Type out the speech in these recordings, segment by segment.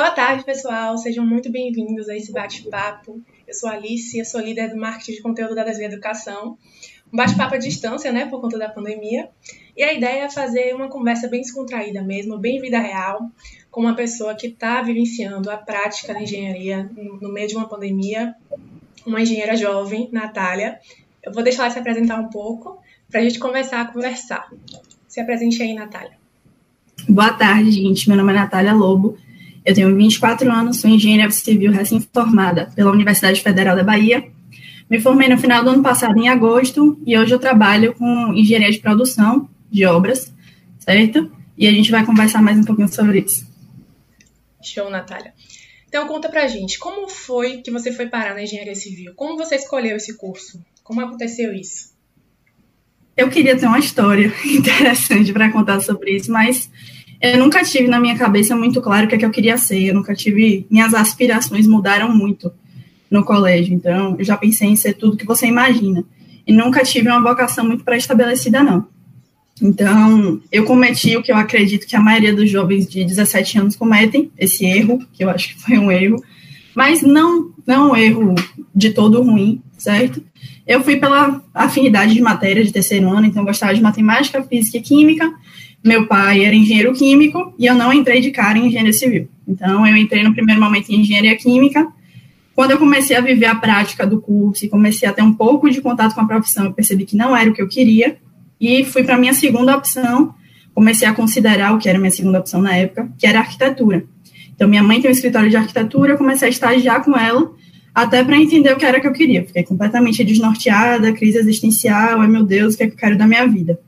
Boa tarde, pessoal. Sejam muito bem-vindos a esse bate-papo. Eu sou a Alice, eu sou líder do marketing de conteúdo da Desvia Educação. Um bate-papo à distância, né, por conta da pandemia. E a ideia é fazer uma conversa bem descontraída mesmo, bem vida real, com uma pessoa que está vivenciando a prática da engenharia no meio de uma pandemia, uma engenheira jovem, Natália. Eu vou deixar ela se apresentar um pouco para a gente começar a conversar. Se apresente aí, Natália. Boa tarde, gente. Meu nome é Natália Lobo. Eu tenho 24 anos, sou engenheira civil recém-formada pela Universidade Federal da Bahia. Me formei no final do ano passado, em agosto, e hoje eu trabalho com engenharia de produção de obras, certo? E a gente vai conversar mais um pouquinho sobre isso. Show, Natália. Então, conta pra gente, como foi que você foi parar na engenharia civil? Como você escolheu esse curso? Como aconteceu isso? Eu queria ter uma história interessante para contar sobre isso, mas eu nunca tive na minha cabeça muito claro o que é que eu queria ser. Eu nunca tive. Minhas aspirações mudaram muito no colégio. Então, eu já pensei em ser tudo que você imagina. E nunca tive uma vocação muito pré-estabelecida, não. Então, eu cometi o que eu acredito que a maioria dos jovens de 17 anos cometem, esse erro, que eu acho que foi um erro, mas não, não um erro de todo ruim, certo? Eu fui pela afinidade de matéria de terceiro ano, então eu gostava de matemática, física e química, meu pai era engenheiro químico e eu não entrei de cara em engenharia civil. Então, eu entrei no primeiro momento em engenharia química. Quando eu comecei a viver a prática do curso e comecei a ter um pouco de contato com a profissão, eu percebi que não era o que eu queria e fui para a minha segunda opção. Comecei a considerar o que era minha segunda opção na época, que era arquitetura. Então, minha mãe tem um escritório de arquitetura, eu comecei a estagiar com ela, até para entender o que era que eu queria. Fiquei completamente desnorteada, crise existencial, ai meu Deus, o que é que eu quero da minha vida?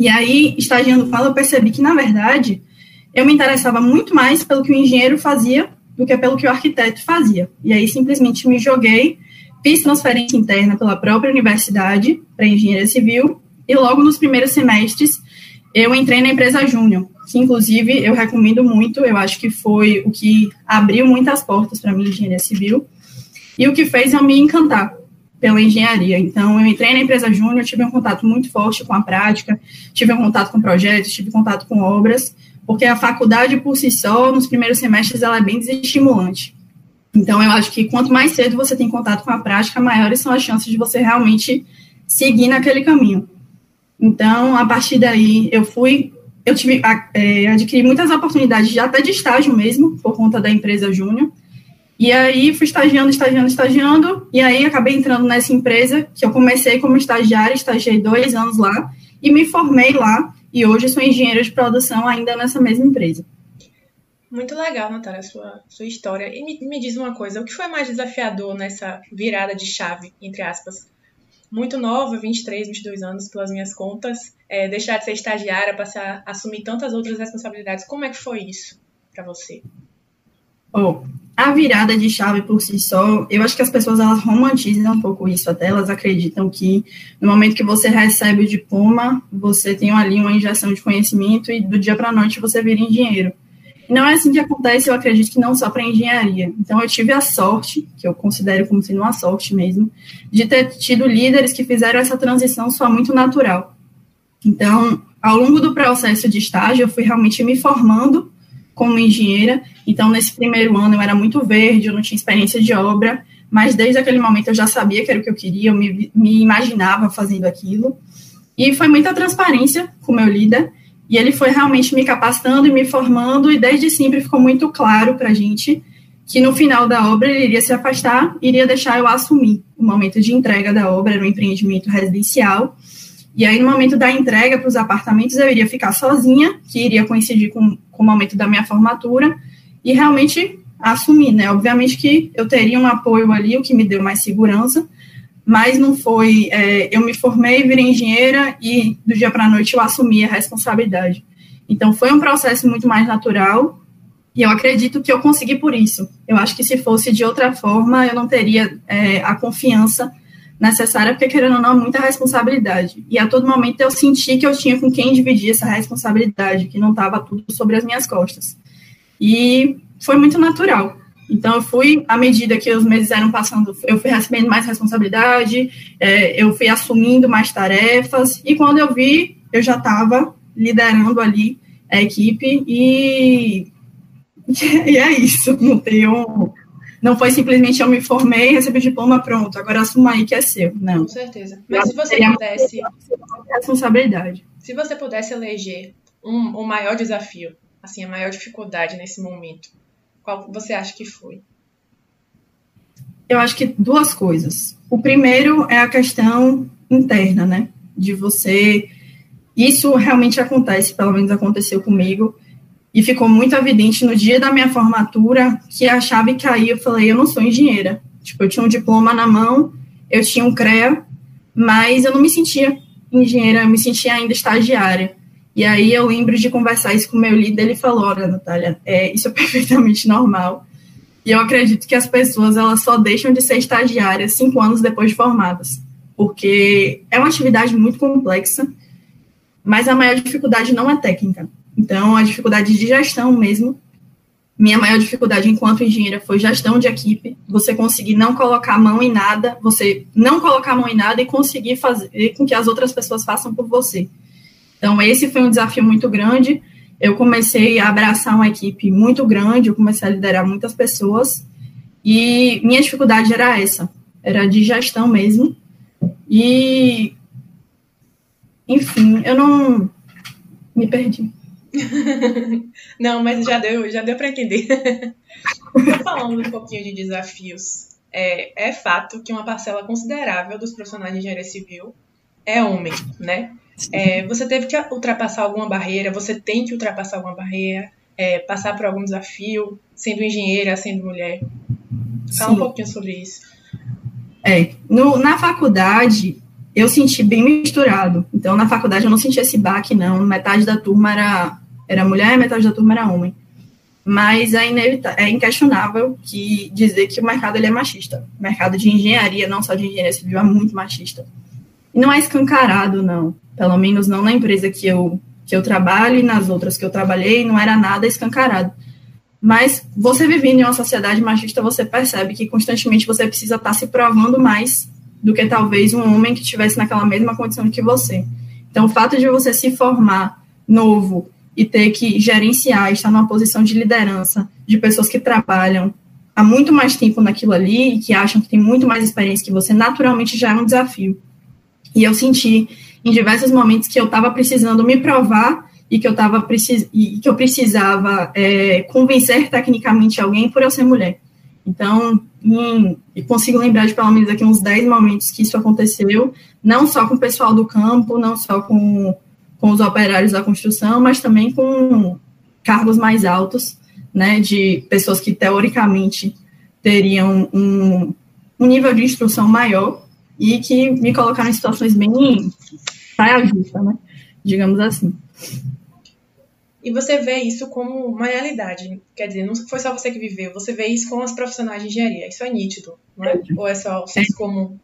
E aí, estagiando com ela, eu percebi que, na verdade, eu me interessava muito mais pelo que o engenheiro fazia do que pelo que o arquiteto fazia. E aí, simplesmente me joguei, fiz transferência interna pela própria universidade para engenharia civil, e logo nos primeiros semestres eu entrei na empresa Júnior, que inclusive eu recomendo muito, eu acho que foi o que abriu muitas portas para mim, engenharia civil, e o que fez eu me encantar pela engenharia. Então, eu entrei na empresa Júnior, tive um contato muito forte com a prática, tive um contato com projetos, tive contato com obras, porque a faculdade por si só, nos primeiros semestres, ela é bem desestimulante. Então, eu acho que quanto mais cedo você tem contato com a prática, maiores são as chances de você realmente seguir naquele caminho. Então, a partir daí, eu fui, eu tive, é, adquiri muitas oportunidades, já até de estágio mesmo, por conta da empresa Júnior, e aí fui estagiando, estagiando, estagiando, e aí acabei entrando nessa empresa, que eu comecei como estagiária, estagiei dois anos lá, e me formei lá, e hoje sou engenheira de produção ainda nessa mesma empresa. Muito legal, Natália, sua, sua história. E me, me diz uma coisa, o que foi mais desafiador nessa virada de chave, entre aspas? Muito nova, 23, 22 anos, pelas minhas contas, é, deixar de ser estagiária, passar a assumir tantas outras responsabilidades. Como é que foi isso para você? Oh, a virada de chave por si só, eu acho que as pessoas elas romantizam um pouco isso até, elas acreditam que no momento que você recebe o diploma, você tem ali uma injeção de conhecimento e do dia para a noite você vira engenheiro. Não é assim que acontece, eu acredito que não só para engenharia. Então eu tive a sorte, que eu considero como sendo uma sorte mesmo, de ter tido líderes que fizeram essa transição só muito natural. Então, ao longo do processo de estágio, eu fui realmente me formando como engenheira. Então, nesse primeiro ano, eu era muito verde, eu não tinha experiência de obra, mas desde aquele momento eu já sabia que era o que eu queria, eu me, me imaginava fazendo aquilo. E foi muita transparência com o meu líder, e ele foi realmente me capacitando e me formando, e desde sempre ficou muito claro para a gente que no final da obra ele iria se afastar, iria deixar eu assumir o momento de entrega da obra, era um empreendimento residencial, e aí, no momento da entrega para os apartamentos, eu iria ficar sozinha, que iria coincidir com, com o momento da minha formatura, e realmente assumir, né? Obviamente que eu teria um apoio ali, o que me deu mais segurança, mas não foi. É, eu me formei, virei engenheira e do dia para a noite eu assumi a responsabilidade. Então, foi um processo muito mais natural, e eu acredito que eu consegui por isso. Eu acho que se fosse de outra forma, eu não teria é, a confiança necessária, porque querendo ou não, muita responsabilidade. E a todo momento eu senti que eu tinha com quem dividir essa responsabilidade, que não estava tudo sobre as minhas costas. E foi muito natural. Então, eu fui, à medida que os meses eram passando, eu fui recebendo mais responsabilidade, é, eu fui assumindo mais tarefas, e quando eu vi, eu já estava liderando ali a equipe, e E é isso, não tenho. Não foi simplesmente eu me formei, recebi o diploma, pronto, agora assuma aí que é seu. Não. Com certeza. Mas se você pudesse. Responsabilidade. Se você pudesse eleger um, o maior desafio, assim, a maior dificuldade nesse momento, qual você acha que foi? Eu acho que duas coisas. O primeiro é a questão interna, né? De você. Isso realmente acontece, pelo menos aconteceu comigo, e ficou muito evidente no dia da minha formatura que a chave caiu. Eu falei, eu não sou engenheira. Tipo, eu tinha um diploma na mão, eu tinha um CREA, mas eu não me sentia engenheira, eu me sentia ainda estagiária. E aí eu lembro de conversar isso com meu líder, ele falou, olha, Natália, é, isso é perfeitamente normal. E eu acredito que as pessoas elas só deixam de ser estagiárias cinco anos depois de formadas, porque é uma atividade muito complexa, mas a maior dificuldade não é técnica. Então, a dificuldade de gestão mesmo. Minha maior dificuldade enquanto engenheira foi gestão de equipe, você conseguir não colocar a mão em nada, você não colocar a mão em nada e conseguir fazer com que as outras pessoas façam por você. Então, esse foi um desafio muito grande. Eu comecei a abraçar uma equipe muito grande, eu comecei a liderar muitas pessoas, e minha dificuldade era essa, era de gestão mesmo. E, enfim, eu não me perdi. não, mas já deu, já deu para entender. falando um pouquinho de desafios, é, é fato que uma parcela considerável dos profissionais de engenharia civil é homem, né? É, você teve que ultrapassar alguma barreira, você tem que ultrapassar alguma barreira, é, passar por algum desafio, sendo engenheira, sendo mulher. Fala Sim. um pouquinho sobre isso. É, no, na faculdade, eu senti bem misturado. Então, na faculdade, eu não senti esse baque, não. Metade da turma era, era mulher, metade da turma era homem. Mas é, é inquestionável que dizer que o mercado ele é machista. O mercado de engenharia, não só de engenharia civil, é muito machista. E não é escancarado, não. Pelo menos não na empresa que eu, que eu trabalho e nas outras que eu trabalhei, não era nada escancarado. Mas você vivendo em uma sociedade machista, você percebe que constantemente você precisa estar se provando mais do que talvez um homem que estivesse naquela mesma condição que você. Então, o fato de você se formar novo e ter que gerenciar, estar numa posição de liderança de pessoas que trabalham há muito mais tempo naquilo ali e que acham que tem muito mais experiência que você, naturalmente já é um desafio. E eu senti em diversos momentos que eu estava precisando me provar e que eu tava precis... e que eu precisava é, convencer tecnicamente alguém por eu ser mulher. Então, em... consigo lembrar de pelo menos aqui uns 10 momentos que isso aconteceu, não só com o pessoal do campo, não só com, com os operários da construção, mas também com cargos mais altos, né, de pessoas que teoricamente teriam um, um nível de instrução maior e que me colocaram em situações bem saia justa, né? Digamos assim. E você vê isso como uma realidade. Quer dizer, não foi só você que viveu, você vê isso com as profissionais de engenharia. Isso é nítido, não é? Ou é só o senso comum?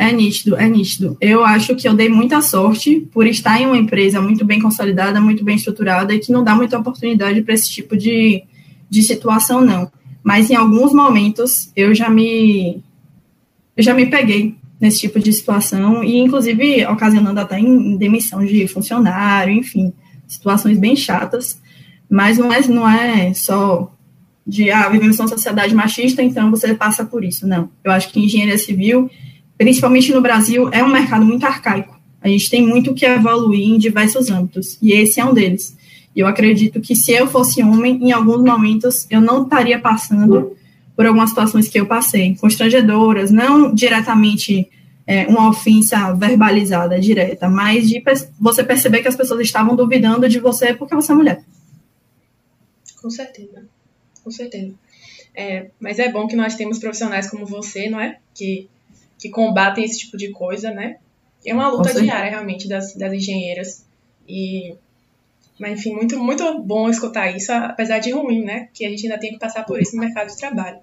É nítido, é nítido. Eu acho que eu dei muita sorte por estar em uma empresa muito bem consolidada, muito bem estruturada e que não dá muita oportunidade para esse tipo de, de situação, não. Mas em alguns momentos eu já me eu já me peguei nesse tipo de situação e inclusive ocasionando até em demissão de funcionário, enfim, situações bem chatas, mas não é, não é só de, ah, vivemos numa sociedade machista, então você passa por isso, não. Eu acho que engenharia civil, principalmente no Brasil, é um mercado muito arcaico. A gente tem muito que evoluir em diversos âmbitos, e esse é um deles. E eu acredito que se eu fosse homem, em alguns momentos eu não estaria passando por algumas situações que eu passei, constrangedoras, não diretamente é, uma ofensa verbalizada, direta, mas de você perceber que as pessoas estavam duvidando de você porque você é mulher. Com certeza, com certeza. É, mas é bom que nós temos profissionais como você, não é? Que, que combatem esse tipo de coisa, né? É uma luta diária, realmente, das, das engenheiras. E mas, enfim, muito, muito bom escutar isso, apesar de ruim, né? Que a gente ainda tem que passar por isso no mercado de trabalho.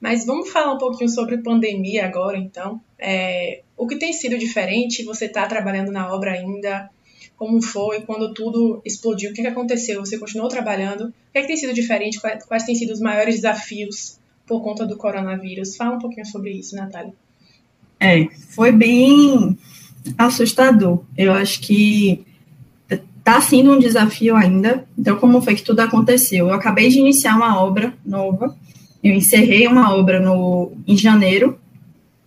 Mas vamos falar um pouquinho sobre pandemia agora, então. É, o que tem sido diferente? Você está trabalhando na obra ainda? Como foi quando tudo explodiu? O que, que aconteceu? Você continuou trabalhando? O que, é que tem sido diferente? Quais, quais têm sido os maiores desafios por conta do coronavírus? Fala um pouquinho sobre isso, Natália. É, foi bem assustador. Eu acho que Está sendo um desafio ainda. Então, como foi que tudo aconteceu? Eu acabei de iniciar uma obra nova. Eu encerrei uma obra no, em janeiro.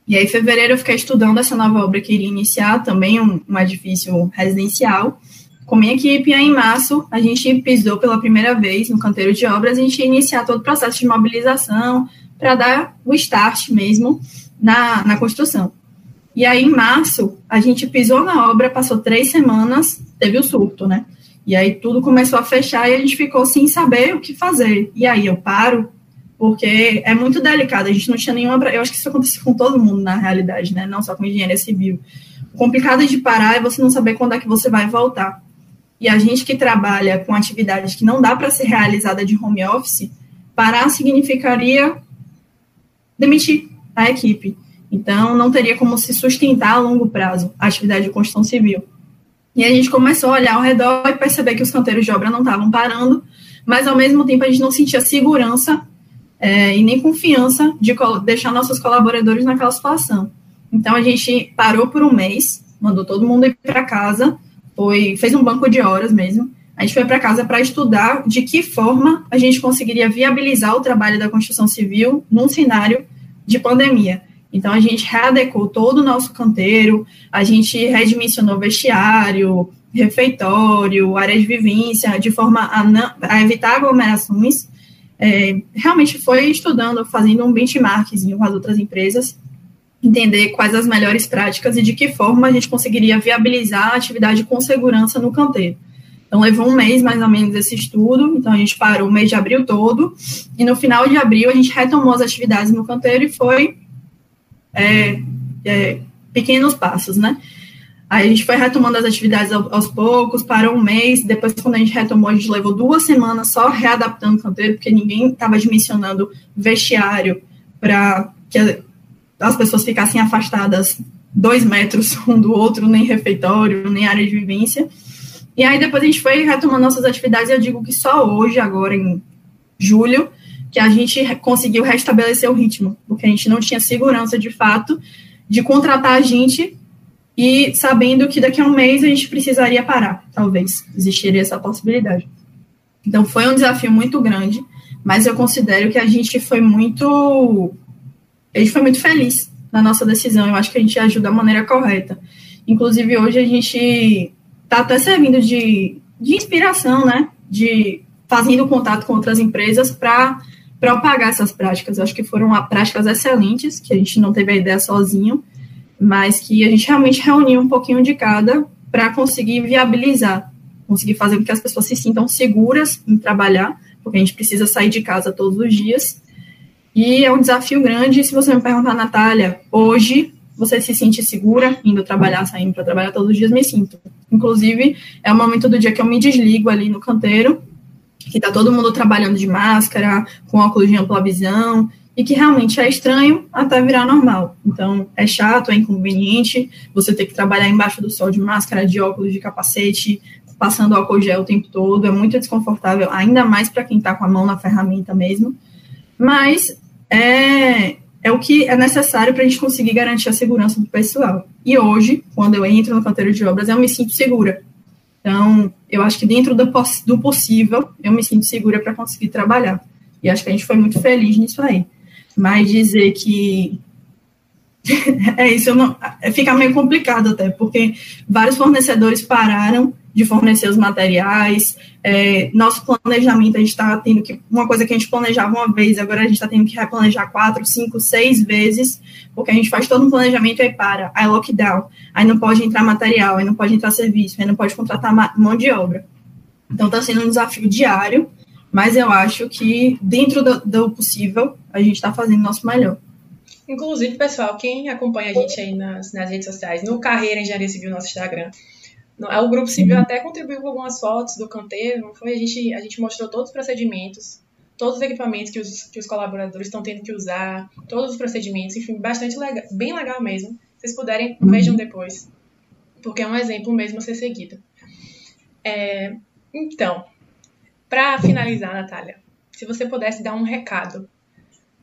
E aí, em fevereiro, eu fiquei estudando essa nova obra que iria iniciar, também um, um edifício residencial. Com minha equipe, aí em março, a gente pisou pela primeira vez no canteiro de obras, a gente ia iniciar todo o processo de mobilização para dar o start mesmo na, na construção. E aí, em março, a gente pisou na obra, passou três semanas, teve o surto, né? E aí tudo começou a fechar e a gente ficou sem saber o que fazer. E aí eu paro, porque é muito delicado, a gente não tinha nenhuma. Eu acho que isso acontece com todo mundo na realidade, né? Não só com engenharia civil. O complicado de parar é você não saber quando é que você vai voltar. E a gente que trabalha com atividades que não dá para ser realizada de home office, parar significaria demitir a equipe. Então, não teria como se sustentar a longo prazo a atividade de construção civil. E a gente começou a olhar ao redor e perceber que os canteiros de obra não estavam parando, mas ao mesmo tempo a gente não sentia segurança é, e nem confiança de deixar nossos colaboradores naquela situação. Então a gente parou por um mês, mandou todo mundo ir para casa, foi, fez um banco de horas mesmo. A gente foi para casa para estudar de que forma a gente conseguiria viabilizar o trabalho da construção civil num cenário de pandemia. Então, a gente readecou todo o nosso canteiro, a gente redimensionou vestiário, refeitório, área de vivência, de forma a, não, a evitar aglomerações. É, realmente foi estudando, fazendo um benchmarkzinho com as outras empresas, entender quais as melhores práticas e de que forma a gente conseguiria viabilizar a atividade com segurança no canteiro. Então, levou um mês mais ou menos esse estudo, então a gente parou o mês de abril todo, e no final de abril a gente retomou as atividades no canteiro e foi é, é, pequenos passos, né? Aí a gente foi retomando as atividades aos poucos, parou um mês, depois quando a gente retomou, a gente levou duas semanas só readaptando o canteiro, porque ninguém estava dimensionando vestiário para que as pessoas ficassem afastadas dois metros um do outro, nem refeitório, nem área de vivência. E aí depois a gente foi retomando nossas atividades, eu digo que só hoje, agora em julho, que a gente conseguiu restabelecer o ritmo, porque a gente não tinha segurança de fato de contratar a gente e sabendo que daqui a um mês a gente precisaria parar, talvez existiria essa possibilidade. Então foi um desafio muito grande, mas eu considero que a gente foi muito a gente foi muito feliz na nossa decisão. Eu acho que a gente agiu da maneira correta. Inclusive hoje a gente está até servindo de, de inspiração, né? De fazendo contato com outras empresas para propagar essas práticas. Eu acho que foram práticas excelentes, que a gente não teve a ideia sozinho, mas que a gente realmente reuniu um pouquinho de cada para conseguir viabilizar, conseguir fazer com que as pessoas se sintam seguras em trabalhar, porque a gente precisa sair de casa todos os dias. E é um desafio grande. Se você me perguntar, Natália, hoje você se sente segura indo trabalhar, saindo para trabalhar todos os dias? Me sinto. Inclusive, é o momento do dia que eu me desligo ali no canteiro que tá todo mundo trabalhando de máscara, com óculos de ampla visão, e que realmente é estranho até virar normal. Então, é chato, é inconveniente você ter que trabalhar embaixo do sol de máscara, de óculos, de capacete, passando álcool gel o tempo todo, é muito desconfortável, ainda mais para quem está com a mão na ferramenta mesmo. Mas é, é o que é necessário para a gente conseguir garantir a segurança do pessoal. E hoje, quando eu entro no canteiro de obras, eu me sinto segura. Então, eu acho que dentro do, do possível, eu me sinto segura para conseguir trabalhar. E acho que a gente foi muito feliz nisso aí. Mas dizer que é isso, não, fica meio complicado até, porque vários fornecedores pararam de fornecer os materiais, é, nosso planejamento, a gente está tendo que, uma coisa que a gente planejava uma vez, agora a gente está tendo que replanejar quatro, cinco, seis vezes, porque a gente faz todo um planejamento e aí para, aí lockdown, aí não pode entrar material, aí não pode entrar serviço, aí não pode contratar mão de obra. Então está sendo um desafio diário, mas eu acho que dentro do, do possível, a gente está fazendo o nosso melhor. Inclusive, pessoal, quem acompanha a gente aí nas, nas redes sociais, no Carreira Engenharia Civil, nosso Instagram, o Grupo Civil uhum. até contribuiu com algumas fotos do canteiro, não foi? A gente, a gente mostrou todos os procedimentos, todos os equipamentos que os, que os colaboradores estão tendo que usar, todos os procedimentos, enfim, bastante legal, bem legal mesmo. Se vocês puderem, uhum. vejam depois, porque é um exemplo mesmo a ser seguido. É, então, para finalizar, Natália, se você pudesse dar um recado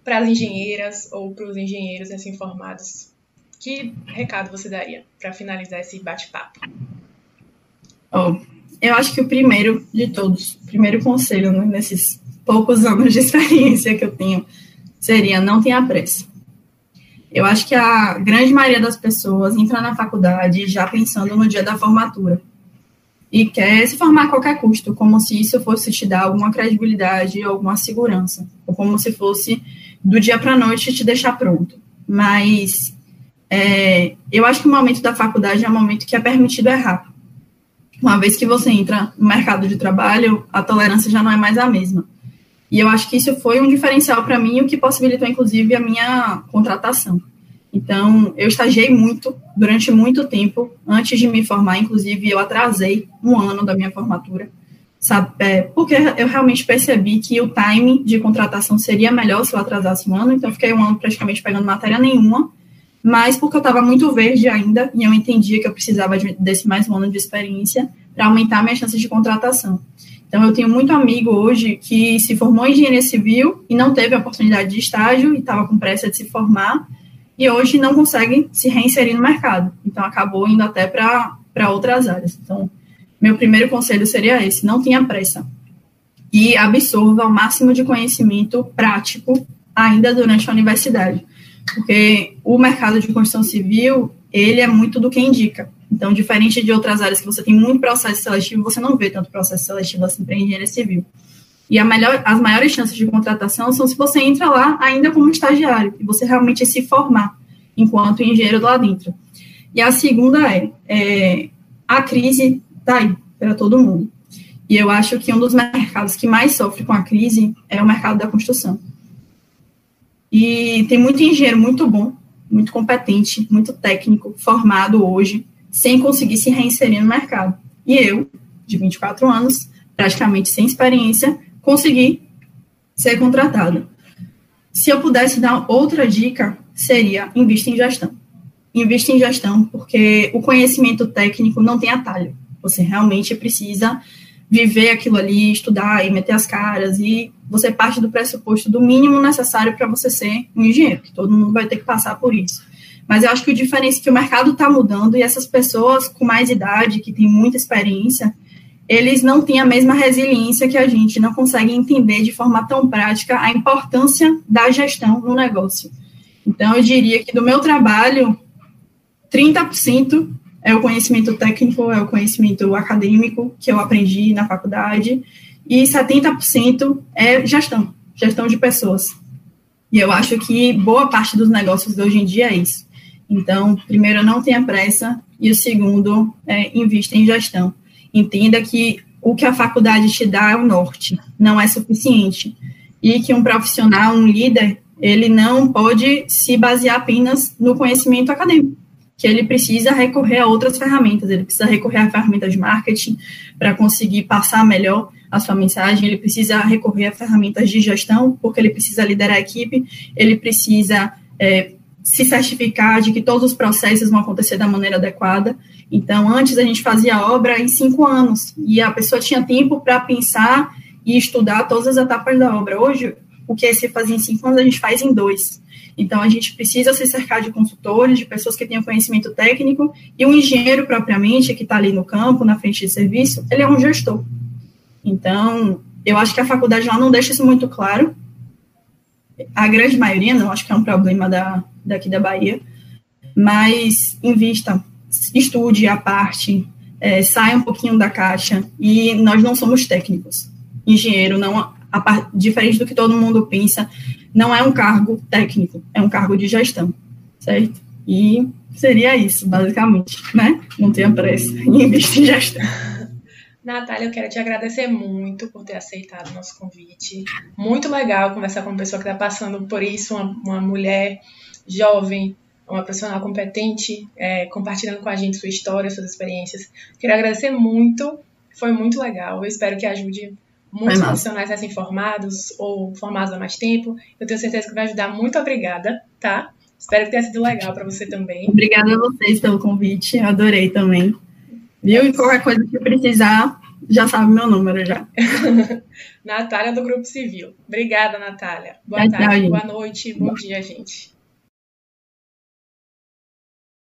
para as engenheiras ou para os engenheiros recém-formados, que recado você daria para finalizar esse bate-papo? Oh, eu acho que o primeiro de todos, o primeiro conselho né, nesses poucos anos de experiência que eu tenho, seria não tenha pressa. Eu acho que a grande maioria das pessoas entra na faculdade já pensando no dia da formatura e quer se formar a qualquer custo, como se isso fosse te dar alguma credibilidade, alguma segurança, ou como se fosse do dia para a noite te deixar pronto. Mas é, eu acho que o momento da faculdade é um momento que é permitido errar. Uma vez que você entra no mercado de trabalho, a tolerância já não é mais a mesma. E eu acho que isso foi um diferencial para mim, o que possibilitou, inclusive, a minha contratação. Então, eu estagiei muito, durante muito tempo, antes de me formar, inclusive, eu atrasei um ano da minha formatura, sabe? É, porque eu realmente percebi que o time de contratação seria melhor se eu atrasasse um ano, então, eu fiquei um ano praticamente pegando matéria nenhuma, mas porque eu estava muito verde ainda, e eu entendia que eu precisava de, desse mais um ano de experiência para aumentar minhas chances de contratação. Então, eu tenho muito amigo hoje que se formou em engenharia civil e não teve a oportunidade de estágio e estava com pressa de se formar, e hoje não consegue se reinserir no mercado. Então, acabou indo até para outras áreas. Então, meu primeiro conselho seria esse: não tenha pressa. E absorva o máximo de conhecimento prático ainda durante a universidade. Porque o mercado de construção civil, ele é muito do que indica. Então, diferente de outras áreas que você tem muito processo seletivo, você não vê tanto processo seletivo assim para engenharia civil. E melhor, as maiores chances de contratação são se você entra lá ainda como estagiário, e você realmente se formar enquanto engenheiro lá dentro. E a segunda é, é a crise está aí para todo mundo. E eu acho que um dos mercados que mais sofre com a crise é o mercado da construção. E tem muito engenheiro muito bom, muito competente, muito técnico, formado hoje, sem conseguir se reinserir no mercado. E eu, de 24 anos, praticamente sem experiência, consegui ser contratada. Se eu pudesse dar outra dica, seria invista em gestão. Invista em gestão, porque o conhecimento técnico não tem atalho. Você realmente precisa viver aquilo ali, estudar e meter as caras, e você parte do pressuposto do mínimo necessário para você ser um engenheiro, que todo mundo vai ter que passar por isso. Mas eu acho que o diferença é que o mercado está mudando e essas pessoas com mais idade, que têm muita experiência, eles não têm a mesma resiliência que a gente, não conseguem entender de forma tão prática a importância da gestão no negócio. Então, eu diria que do meu trabalho, 30% é o conhecimento técnico, é o conhecimento acadêmico que eu aprendi na faculdade, e 70% é gestão, gestão de pessoas. E eu acho que boa parte dos negócios de hoje em dia é isso. Então, primeiro, não tenha pressa, e o segundo, é, invista em gestão. Entenda que o que a faculdade te dá é o norte, não é suficiente. E que um profissional, um líder, ele não pode se basear apenas no conhecimento acadêmico, que ele precisa recorrer a outras ferramentas, ele precisa recorrer a ferramentas de marketing para conseguir passar melhor a sua mensagem, ele precisa recorrer a ferramentas de gestão, porque ele precisa liderar a equipe, ele precisa é, se certificar de que todos os processos vão acontecer da maneira adequada. Então, antes a gente fazia a obra em cinco anos e a pessoa tinha tempo para pensar e estudar todas as etapas da obra. Hoje, o que se fazia em cinco anos, a gente faz em dois. Então, a gente precisa se cercar de consultores, de pessoas que tenham conhecimento técnico, e o engenheiro, propriamente, que está ali no campo, na frente de serviço, ele é um gestor. Então, eu acho que a faculdade lá não deixa isso muito claro. A grande maioria, não acho que é um problema da, daqui da Bahia, mas invista, estude a parte, é, saia um pouquinho da caixa, e nós não somos técnicos. Engenheiro, não, a, a, diferente do que todo mundo pensa, não é um cargo técnico, é um cargo de gestão, certo? E seria isso, basicamente, né? Não tenha pressa e invista em gestão. Natália, eu quero te agradecer muito por ter aceitado o nosso convite. Muito legal conversar com uma pessoa que está passando por isso, uma, uma mulher jovem, uma profissional competente, é, compartilhando com a gente sua história, suas experiências. Quero agradecer muito, foi muito legal. Eu espero que ajude muitos profissionais recém-formados ou formados há mais tempo. Eu tenho certeza que vai ajudar. Muito obrigada, tá? Espero que tenha sido legal para você também. Obrigada a vocês pelo convite, adorei também. Viu? E qualquer coisa que precisar, já sabe meu número já. Natália do Grupo Civil. Obrigada, Natália. Boa tarde, boa noite, bom dia, gente.